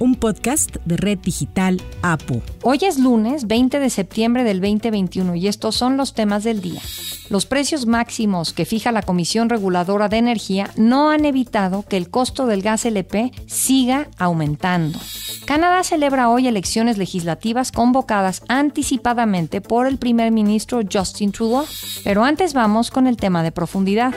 un podcast de Red Digital APU. Hoy es lunes 20 de septiembre del 2021 y estos son los temas del día. Los precios máximos que fija la Comisión Reguladora de Energía no han evitado que el costo del gas LP siga aumentando. Canadá celebra hoy elecciones legislativas convocadas anticipadamente por el primer ministro Justin Trudeau. Pero antes vamos con el tema de profundidad.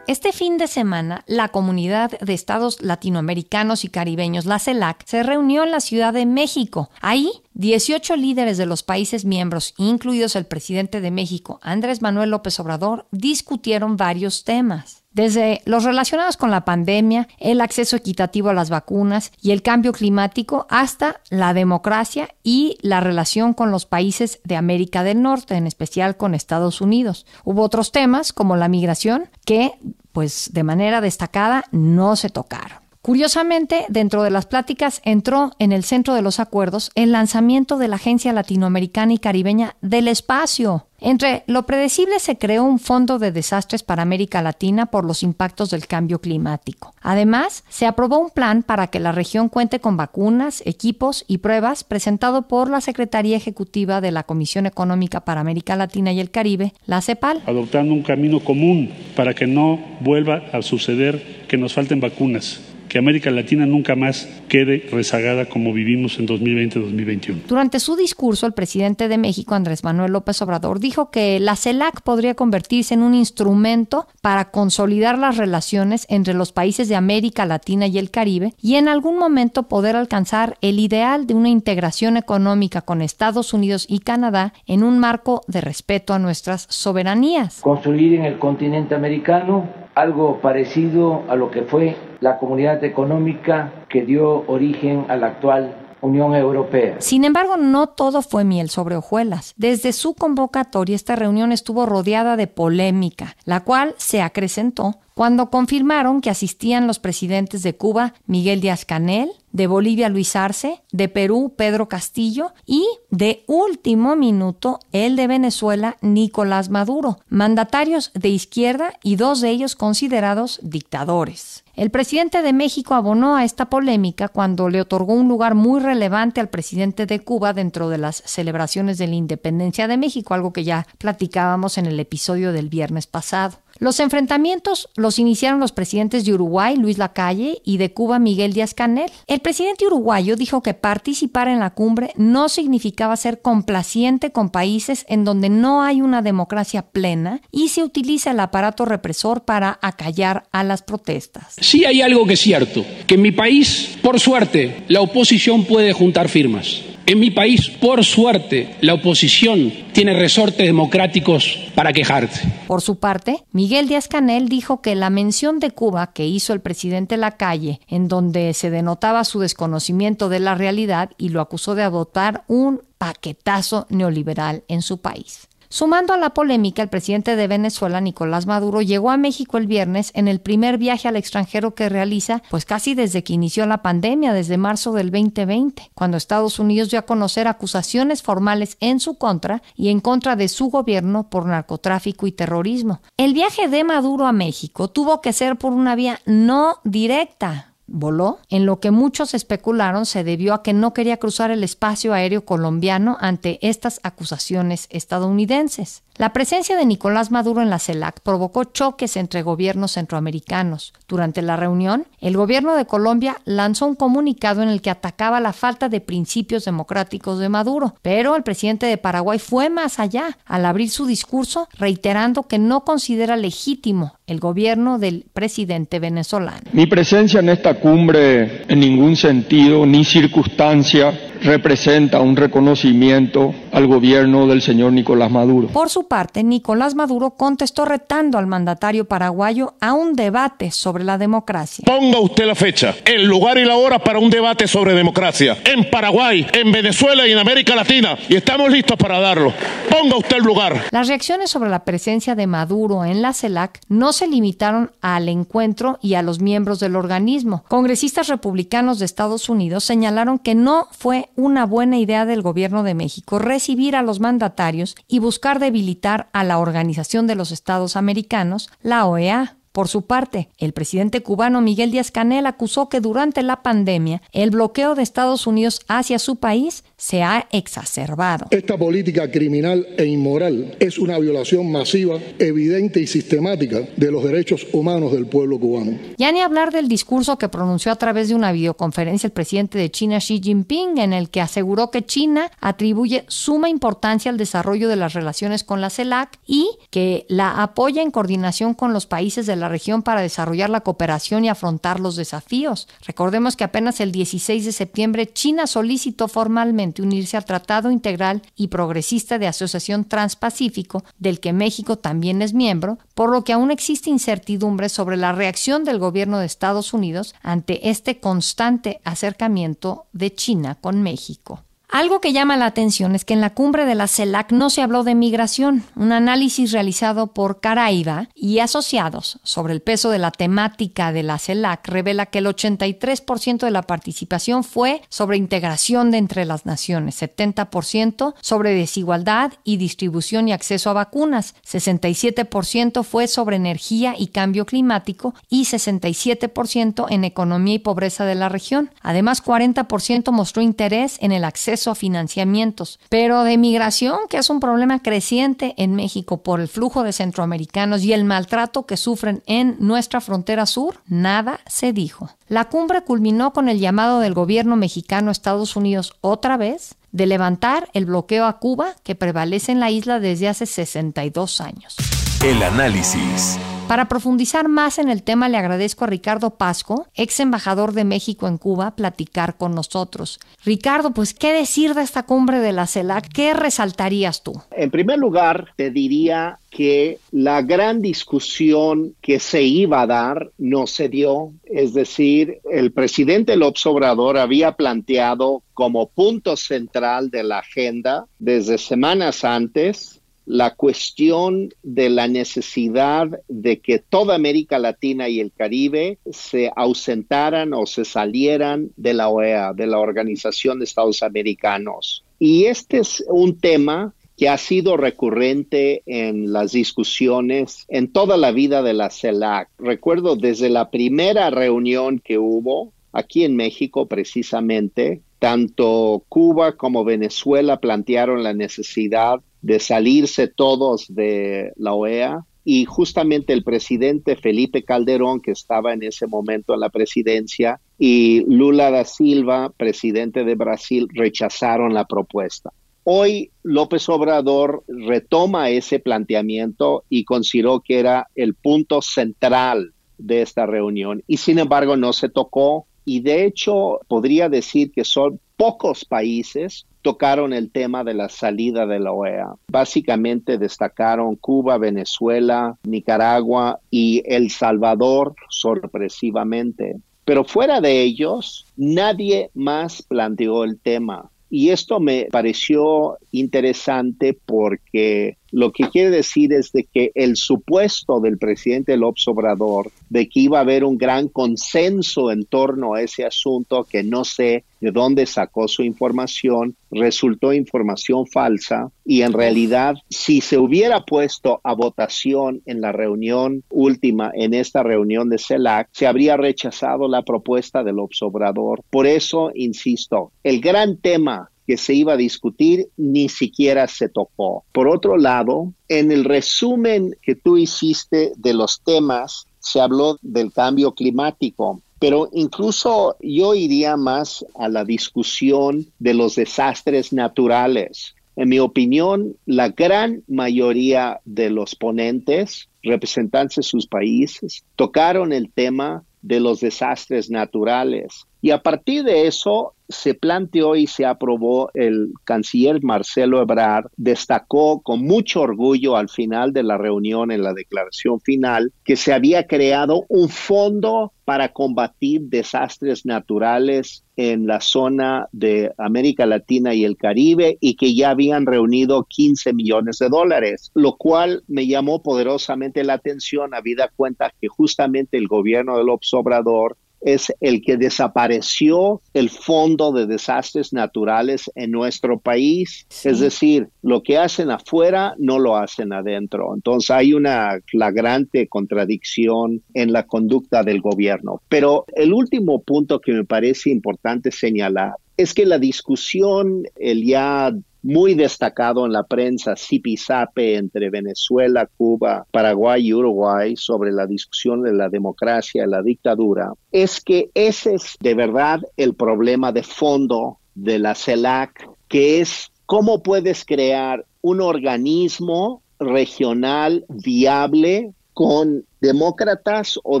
Este fin de semana, la Comunidad de Estados Latinoamericanos y Caribeños, la CELAC, se reunió en la Ciudad de México. Ahí, 18 líderes de los países miembros, incluidos el presidente de México, Andrés Manuel López Obrador, discutieron varios temas desde los relacionados con la pandemia, el acceso equitativo a las vacunas y el cambio climático, hasta la democracia y la relación con los países de América del Norte, en especial con Estados Unidos. Hubo otros temas como la migración que, pues de manera destacada, no se tocaron. Curiosamente, dentro de las pláticas entró en el centro de los acuerdos el lanzamiento de la Agencia Latinoamericana y Caribeña del Espacio. Entre lo predecible se creó un fondo de desastres para América Latina por los impactos del cambio climático. Además, se aprobó un plan para que la región cuente con vacunas, equipos y pruebas presentado por la Secretaría Ejecutiva de la Comisión Económica para América Latina y el Caribe, la CEPAL. Adoptando un camino común para que no vuelva a suceder que nos falten vacunas que América Latina nunca más quede rezagada como vivimos en 2020-2021. Durante su discurso, el presidente de México, Andrés Manuel López Obrador, dijo que la CELAC podría convertirse en un instrumento para consolidar las relaciones entre los países de América Latina y el Caribe y en algún momento poder alcanzar el ideal de una integración económica con Estados Unidos y Canadá en un marco de respeto a nuestras soberanías. Construir en el continente americano algo parecido a lo que fue la comunidad económica que dio origen a la actual Unión Europea. Sin embargo, no todo fue miel sobre hojuelas. Desde su convocatoria, esta reunión estuvo rodeada de polémica, la cual se acrecentó cuando confirmaron que asistían los presidentes de Cuba, Miguel Díaz Canel, de Bolivia Luis Arce, de Perú Pedro Castillo y de último minuto el de Venezuela Nicolás Maduro, mandatarios de izquierda y dos de ellos considerados dictadores. El presidente de México abonó a esta polémica cuando le otorgó un lugar muy relevante al presidente de Cuba dentro de las celebraciones de la independencia de México, algo que ya platicábamos en el episodio del viernes pasado. Los enfrentamientos los iniciaron los presidentes de Uruguay, Luis Lacalle, y de Cuba, Miguel Díaz Canel. El presidente uruguayo dijo que participar en la cumbre no significaba ser complaciente con países en donde no hay una democracia plena y se utiliza el aparato represor para acallar a las protestas. Sí hay algo que es cierto, que en mi país, por suerte, la oposición puede juntar firmas. En mi país, por suerte, la oposición tiene resortes democráticos para quejarse. Por su parte, Miguel Díaz Canel dijo que la mención de Cuba que hizo el presidente Lacalle, en donde se denotaba su desconocimiento de la realidad y lo acusó de adoptar un paquetazo neoliberal en su país. Sumando a la polémica, el presidente de Venezuela, Nicolás Maduro, llegó a México el viernes en el primer viaje al extranjero que realiza, pues casi desde que inició la pandemia, desde marzo del 2020, cuando Estados Unidos dio a conocer acusaciones formales en su contra y en contra de su gobierno por narcotráfico y terrorismo. El viaje de Maduro a México tuvo que ser por una vía no directa, voló, en lo que muchos especularon se debió a que no quería cruzar el espacio aéreo colombiano ante estas acusaciones estadounidenses. La presencia de Nicolás Maduro en la CELAC provocó choques entre gobiernos centroamericanos. Durante la reunión, el gobierno de Colombia lanzó un comunicado en el que atacaba la falta de principios democráticos de Maduro, pero el presidente de Paraguay fue más allá al abrir su discurso reiterando que no considera legítimo el gobierno del presidente venezolano. Mi presencia en esta cumbre en ningún sentido ni circunstancia representa un reconocimiento al gobierno del señor Nicolás Maduro. Por su parte, Nicolás Maduro contestó retando al mandatario paraguayo a un debate sobre la democracia. Ponga usted la fecha, el lugar y la hora para un debate sobre democracia en Paraguay, en Venezuela y en América Latina. Y estamos listos para darlo. Ponga usted el lugar. Las reacciones sobre la presencia de Maduro en la CELAC no se limitaron al encuentro y a los miembros del organismo. Congresistas republicanos de Estados Unidos señalaron que no fue una buena idea del gobierno de México recibir a los mandatarios y buscar debilitar a la Organización de los Estados Americanos, la OEA. Por su parte, el presidente cubano Miguel Díaz Canel acusó que durante la pandemia el bloqueo de Estados Unidos hacia su país se ha exacerbado. Esta política criminal e inmoral es una violación masiva, evidente y sistemática de los derechos humanos del pueblo cubano. Ya ni hablar del discurso que pronunció a través de una videoconferencia el presidente de China Xi Jinping, en el que aseguró que China atribuye suma importancia al desarrollo de las relaciones con la CELAC y que la apoya en coordinación con los países de la región para desarrollar la cooperación y afrontar los desafíos. Recordemos que apenas el 16 de septiembre China solicitó formalmente unirse al Tratado Integral y Progresista de Asociación Transpacífico, del que México también es miembro, por lo que aún existe incertidumbre sobre la reacción del gobierno de Estados Unidos ante este constante acercamiento de China con México. Algo que llama la atención es que en la cumbre de la CELAC no se habló de migración. Un análisis realizado por Caraiba y asociados sobre el peso de la temática de la CELAC revela que el 83% de la participación fue sobre integración de entre las naciones, 70% sobre desigualdad y distribución y acceso a vacunas, 67% fue sobre energía y cambio climático y 67% en economía y pobreza de la región. Además, 40% mostró interés en el acceso a financiamientos, pero de migración, que es un problema creciente en México por el flujo de centroamericanos y el maltrato que sufren en nuestra frontera sur, nada se dijo. La cumbre culminó con el llamado del gobierno mexicano a Estados Unidos otra vez de levantar el bloqueo a Cuba que prevalece en la isla desde hace 62 años. El análisis. Para profundizar más en el tema, le agradezco a Ricardo Pasco, ex embajador de México en Cuba, platicar con nosotros. Ricardo, pues, ¿qué decir de esta cumbre de la CELAC? ¿Qué resaltarías tú? En primer lugar, te diría que la gran discusión que se iba a dar no se dio. Es decir, el presidente López Obrador había planteado como punto central de la agenda desde semanas antes la cuestión de la necesidad de que toda América Latina y el Caribe se ausentaran o se salieran de la OEA, de la Organización de Estados Americanos. Y este es un tema que ha sido recurrente en las discusiones en toda la vida de la CELAC. Recuerdo desde la primera reunión que hubo aquí en México precisamente, tanto Cuba como Venezuela plantearon la necesidad de salirse todos de la OEA y justamente el presidente Felipe Calderón, que estaba en ese momento en la presidencia, y Lula da Silva, presidente de Brasil, rechazaron la propuesta. Hoy López Obrador retoma ese planteamiento y consideró que era el punto central de esta reunión. Y sin embargo no se tocó y de hecho podría decir que son pocos países tocaron el tema de la salida de la OEA. Básicamente destacaron Cuba, Venezuela, Nicaragua y El Salvador sorpresivamente. Pero fuera de ellos, nadie más planteó el tema. Y esto me pareció interesante porque lo que quiere decir es de que el supuesto del presidente López Obrador de que iba a haber un gran consenso en torno a ese asunto, que no sé de dónde sacó su información, resultó información falsa y en realidad si se hubiera puesto a votación en la reunión última, en esta reunión de CELAC, se habría rechazado la propuesta del Obrador. Por eso, insisto, el gran tema que se iba a discutir ni siquiera se tocó. Por otro lado, en el resumen que tú hiciste de los temas, se habló del cambio climático, pero incluso yo iría más a la discusión de los desastres naturales. En mi opinión, la gran mayoría de los ponentes, representantes de sus países, tocaron el tema de los desastres naturales Y a partir de eso se planteó y se aprobó, el canciller Marcelo Ebrard destacó con mucho orgullo al final de la reunión en la declaración final que se había creado un fondo para combatir desastres naturales en la zona de América Latina y el Caribe y que ya habían reunido 15 millones de dólares, lo cual me llamó poderosamente la atención, habida cuenta que justamente el gobierno del Obrador es el que desapareció el Fondo de Desastres Naturales en nuestro país. Es decir, lo que hacen afuera no lo hacen adentro. Entonces hay una flagrante contradicción en la conducta del gobierno. Pero el último punto que me parece importante señalar es que la discusión, el ya muy destacado en la prensa zipizape entre Venezuela, Cuba, Paraguay y Uruguay sobre la discusión de la democracia y la dictadura, es que ese es de verdad el problema de fondo de la CELAC, que es cómo puedes crear un organismo regional viable con demócratas o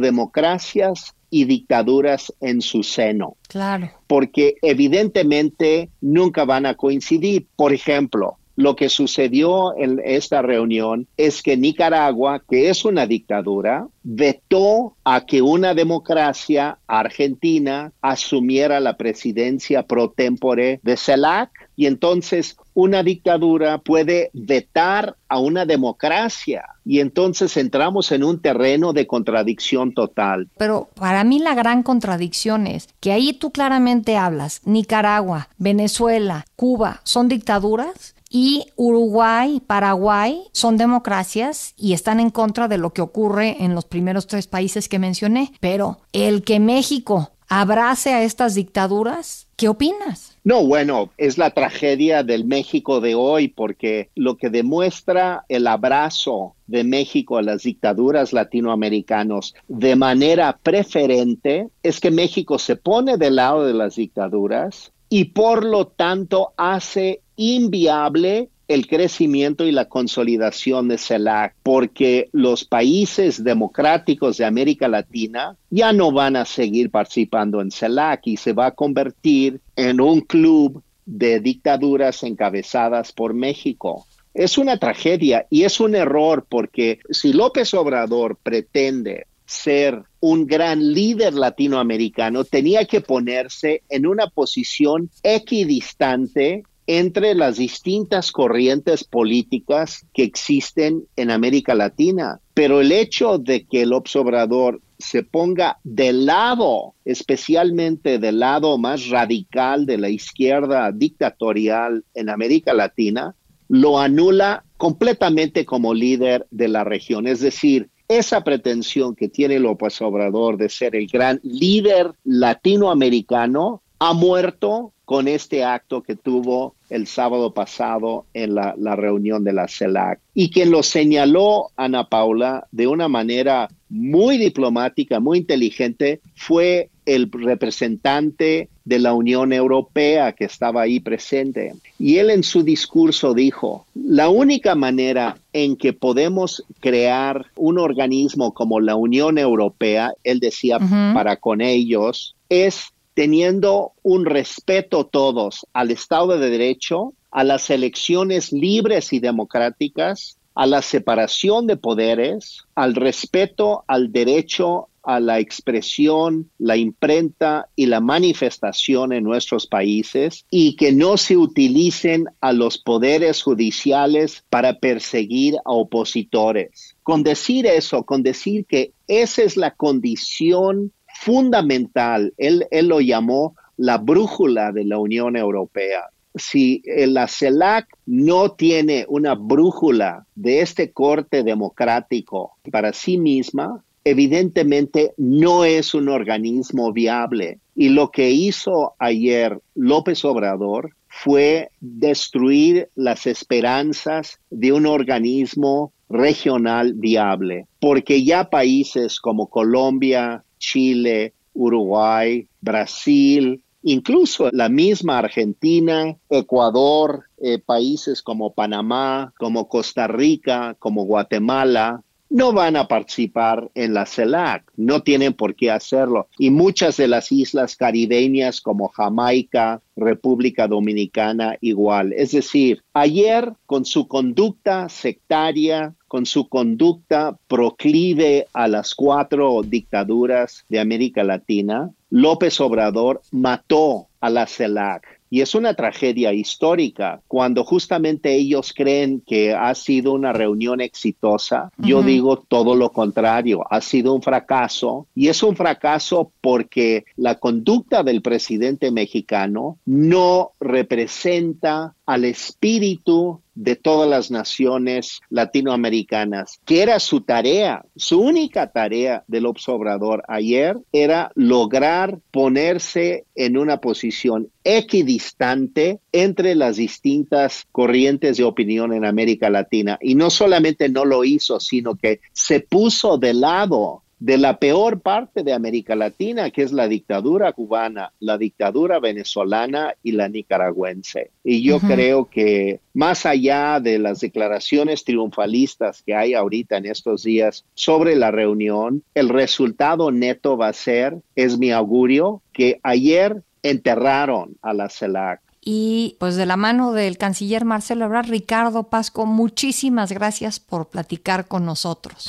democracias y dictaduras en su seno. Claro. Porque evidentemente nunca van a coincidir. Por ejemplo, lo que sucedió en esta reunión es que Nicaragua, que es una dictadura, vetó a que una democracia argentina asumiera la presidencia pro tempore de CELAC y entonces una dictadura puede vetar a una democracia y entonces entramos en un terreno de contradicción total. Pero para mí la gran contradicción es que ahí tú claramente hablas, Nicaragua, Venezuela, Cuba, ¿son dictaduras? y Uruguay, Paraguay son democracias y están en contra de lo que ocurre en los primeros tres países que mencioné. Pero el que México abrace a estas dictaduras, ¿qué opinas? No, bueno, es la tragedia del México de hoy porque lo que demuestra el abrazo de México a las dictaduras latinoamericanas de manera preferente es que México se pone del lado de las dictaduras y por lo tanto hace inviable el crecimiento y la consolidación de CELAC, porque los países democráticos de América Latina ya no van a seguir participando en CELAC y se va a convertir en un club de dictaduras encabezadas por México. Es una tragedia y es un error porque si López Obrador pretende ser un gran líder latinoamericano, tenía que ponerse en una posición equidistante entre las distintas corrientes políticas que existen en América Latina. Pero el hecho de que el observador se ponga del lado, especialmente del lado más radical de la izquierda dictatorial en América Latina, lo anula completamente como líder de la región. Es decir, esa pretensión que tiene López Obrador de ser el gran líder latinoamericano ha muerto con este acto que tuvo el sábado pasado en la, reunión de la CELAC y quien lo señaló Ana Paula de una manera muy diplomática, muy inteligente, fue el representante de la Unión Europea que estaba ahí presente. Y él en su discurso dijo, la única manera en que podemos crear un organismo como la Unión Europea, él decía para con ellos, es teniendo un respeto todos al Estado de Derecho, a las elecciones libres y democráticas, a la separación de poderes, al respeto al derecho a la expresión, la imprenta y la manifestación en nuestros países y que no se utilicen a los poderes judiciales para perseguir a opositores. Con decir eso, con decir que esa es la condición fundamental, él, él lo llamó la brújula de la Unión Europea. Si la CELAC no tiene una brújula de este corte democrático para sí misma, evidentemente no es un organismo viable. Y lo que hizo ayer López Obrador fue destruir las esperanzas de un organismo regional viable, porque ya países como Colombia, Chile, Uruguay, Brasil, incluso la misma Argentina, Ecuador, eh, países como Panamá, como Costa Rica, como Guatemala, no van a participar en la CELAC, no tienen por qué hacerlo. Y muchas de las islas caribeñas como Jamaica, República Dominicana igual. Es decir, ayer con su conducta sectaria, con su conducta proclive a las cuatro dictaduras de América Latina, López Obrador mató a la CELAC. Y es una tragedia histórica cuando justamente ellos creen que ha sido una reunión exitosa. Yo digo todo lo contrario, ha sido un fracaso y es un fracaso porque la conducta del presidente mexicano no representa al espíritu de todas las naciones latinoamericanas, que era su tarea, su única tarea del observador ayer era lograr ponerse en una posición equidistante entre las distintas corrientes de opinión en América Latina. Y no solamente no lo hizo, sino que se puso de lado de la peor parte de América Latina, que es la dictadura cubana, la dictadura venezolana y la nicaragüense. Y yo creo que más allá de las declaraciones triunfalistas que hay ahorita en estos días sobre la reunión, el resultado neto va a ser, es mi augurio, que ayer enterraron a la CELAC y pues de la mano del canciller Marcelo Ebrard, Ricardo Pasco, muchísimas gracias por platicar con nosotros.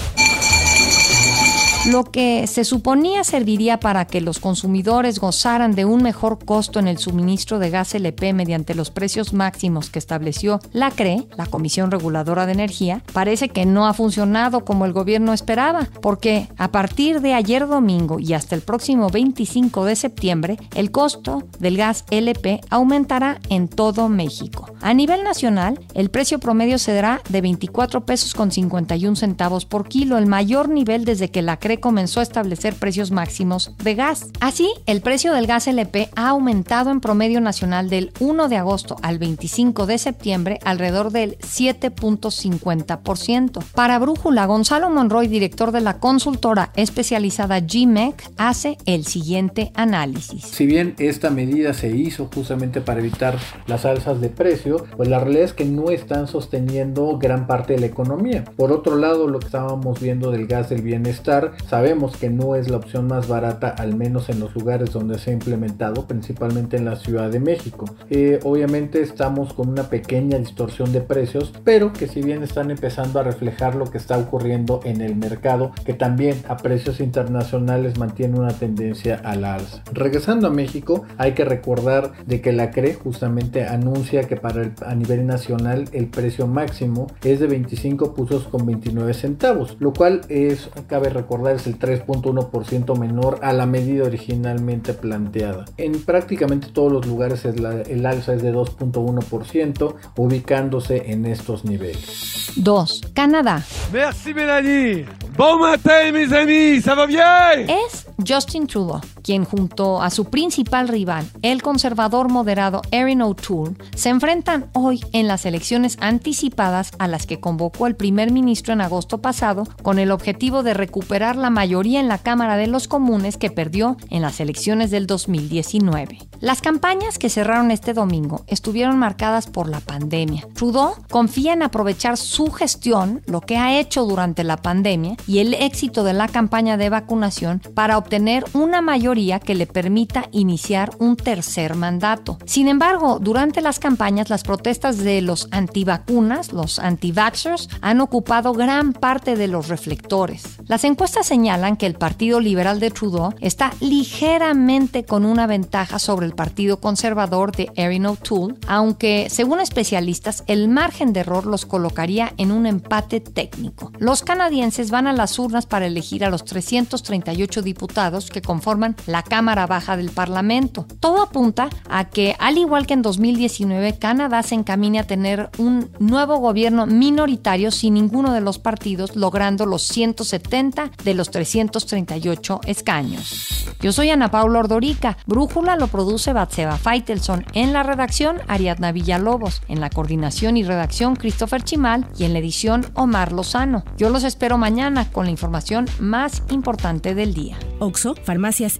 Lo que se suponía serviría para que los consumidores gozaran de un mejor costo en el suministro de gas LP mediante los precios máximos que estableció la CRE, la Comisión Reguladora de Energía, parece que no ha funcionado como el gobierno esperaba, porque a partir de ayer domingo y hasta el próximo 25 de septiembre, el costo del gas LP aumentará en todo México. A nivel nacional, el precio promedio será de 24 pesos con 51 centavos por kilo, el mayor nivel desde que la CRE comenzó a establecer precios máximos de gas. Así, el precio del gas LP ha aumentado en promedio nacional del 1 de agosto al 25 de septiembre alrededor del 7.50%. Para Brújula, Gonzalo Monroy, director de la consultora especializada GMEC, hace el siguiente análisis. Si bien esta medida se hizo justamente para evitar las alzas de precio, pues la realidad es que no están sosteniendo gran parte de la economía. Por otro lado, lo que estábamos viendo del gas del bienestar Sabemos que no es la opción más barata, al menos en los lugares donde se ha implementado, principalmente en la Ciudad de México. Eh, obviamente estamos con una pequeña distorsión de precios, pero que si bien están empezando a reflejar lo que está ocurriendo en el mercado, que también a precios internacionales mantiene una tendencia al alza. Regresando a México, hay que recordar de que la CRE justamente anuncia que para a nivel nacional el precio máximo es de 25 pesos con 29 centavos, lo cual es, cabe recordar, es el 3.1% menor a la medida originalmente planteada. En prácticamente todos los lugares el alza es de 2.1%, ubicándose en estos niveles. 2. Canadá. Merci Mélanie. Bon matin mes amis, ¿ça va bien? Es Justin Trudeau, quien junto a su principal rival, el conservador moderado Erin O'Toole, se enfrentan hoy en las elecciones anticipadas a las que convocó el primer ministro en agosto pasado con el objetivo de recuperar la mayoría en la Cámara de los Comunes que perdió en las elecciones del 2019. Las campañas que cerraron este domingo estuvieron marcadas por la pandemia. Trudeau confía en aprovechar su gestión, lo que ha hecho durante la pandemia, y el éxito de la campaña de vacunación para obtener una que le permita iniciar un tercer mandato. Sin embargo, durante las campañas, las protestas de los antivacunas, los anti-vaxxers, han ocupado gran parte de los reflectores. Las encuestas señalan que el Partido Liberal de Trudeau está ligeramente con una ventaja sobre el Partido Conservador de Erin O'Toole, aunque, según especialistas, el margen de error los colocaría en un empate técnico. Los canadienses van a las urnas para elegir a los 338 diputados que conforman la Cámara Baja del Parlamento. Todo apunta a que, al igual que en 2019, Canadá se encamine a tener un nuevo gobierno minoritario sin ninguno de los partidos, logrando los 170 de los 338 escaños. Yo soy Ana Paula Ordorica. Brújula lo produce Batseba Feitelson. En la redacción, Ariadna Villalobos. En la coordinación y redacción, Christopher Chimal. Y en la edición, Omar Lozano. Yo los espero mañana con la información más importante del día. Oxo, Farmacias